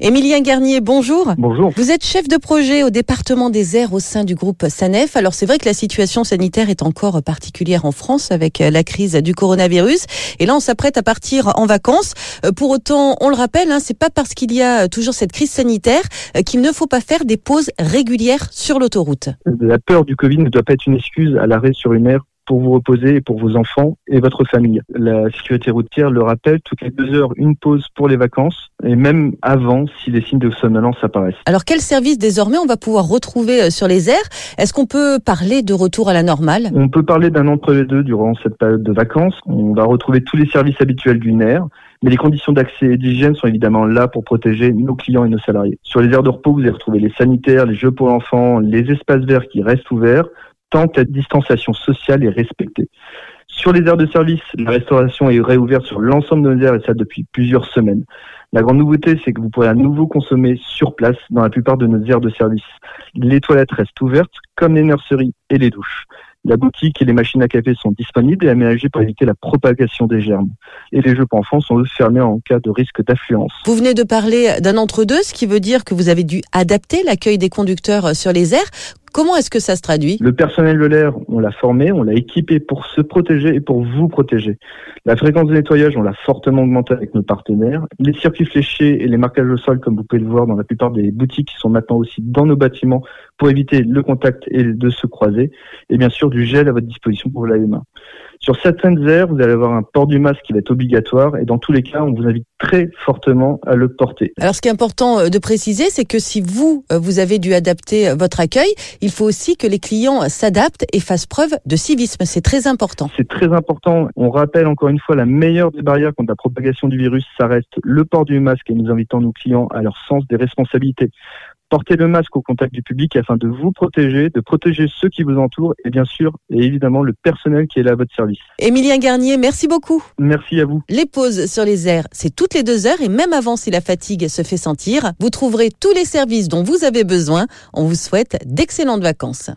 Émilien Garnier, bonjour. Bonjour. Vous êtes chef de projet au département des airs au sein du groupe SANEF. Alors c'est vrai que la situation sanitaire est encore particulière en France avec euh, la crise du coronavirus. Et là, on s'apprête à partir en vacances. Euh, pour autant, on le rappelle, hein, c'est pas parce qu'il y a toujours cette crise sanitaire euh, qu'il ne faut pas faire des pauses régulières sur l'autoroute. La peur du Covid ne doit pas être une excuse à l'arrêt sur une aire pour vous reposer et pour vos enfants et votre famille. La sécurité routière le rappelle, toutes les deux heures, une pause pour les vacances et même avant si les signes de somnolence apparaissent. Alors quel service désormais on va pouvoir retrouver euh, sur les airs? Est-ce qu'on peut parler de retour à la normale? On peut parler d'un entre-les-deux durant cette période de vacances. On va retrouver tous les services habituels d'une aire. Mais les conditions d'accès et d'hygiène sont évidemment là pour protéger nos clients et nos salariés. Sur les aires de repos, vous allez retrouver les sanitaires, les jeux pour l'enfant, les espaces verts qui restent ouverts, que la distanciation sociale est respectée. Sur les aires de service, la restauration est réouverte sur l'ensemble de nos aires et ça depuis plusieurs semaines. La grande nouveauté, c'est que vous pourrez à nouveau consommer sur place dans la plupart de nos aires de service. Les toilettes restent ouvertes, comme les nurseries et les douches. La boutique et les machines à café sont disponibles et aménagées pour éviter la propagation des germes. Et les jeux pour enfants sont eux fermés en cas de risque d'affluence. Vous venez de parler d'un entre-deux, ce qui veut dire que vous avez dû adapter l'accueil des conducteurs sur les aires. Comment est-ce que ça se traduit? Le personnel de l'air, on l'a formé, on l'a équipé pour se protéger et pour vous protéger. La fréquence de nettoyage, on l'a fortement augmentée avec nos partenaires. Les circuits fléchés et les marquages au sol, comme vous pouvez le voir dans la plupart des boutiques, qui sont maintenant aussi dans nos bâtiments pour éviter le contact et de se croiser. Et bien sûr, du gel à votre disposition pour vous laver les mains. Sur certaines aires, vous allez avoir un port du masque qui va être obligatoire et dans tous les cas, on vous invite très fortement à le porter. Alors ce qui est important euh, de préciser, c'est que si vous, euh, vous avez dû adapter euh, votre accueil, il faut aussi que les clients s'adaptent et fassent preuve de civisme. C'est très important. C'est très important. On rappelle encore une fois la meilleure des barrières contre la propagation du virus, ça reste le port du masque et nous invitons nos clients à leur sens des responsabilités. Portez le masque au contact du public afin de vous protéger, de protéger ceux qui vous entourent et bien sûr et évidemment le personnel qui est là à votre service. Émilien Garnier, merci beaucoup. Merci à vous. Les pauses sur les airs, c'est les deux heures et même avant si la fatigue se fait sentir, vous trouverez tous les services dont vous avez besoin. On vous souhaite d'excellentes vacances.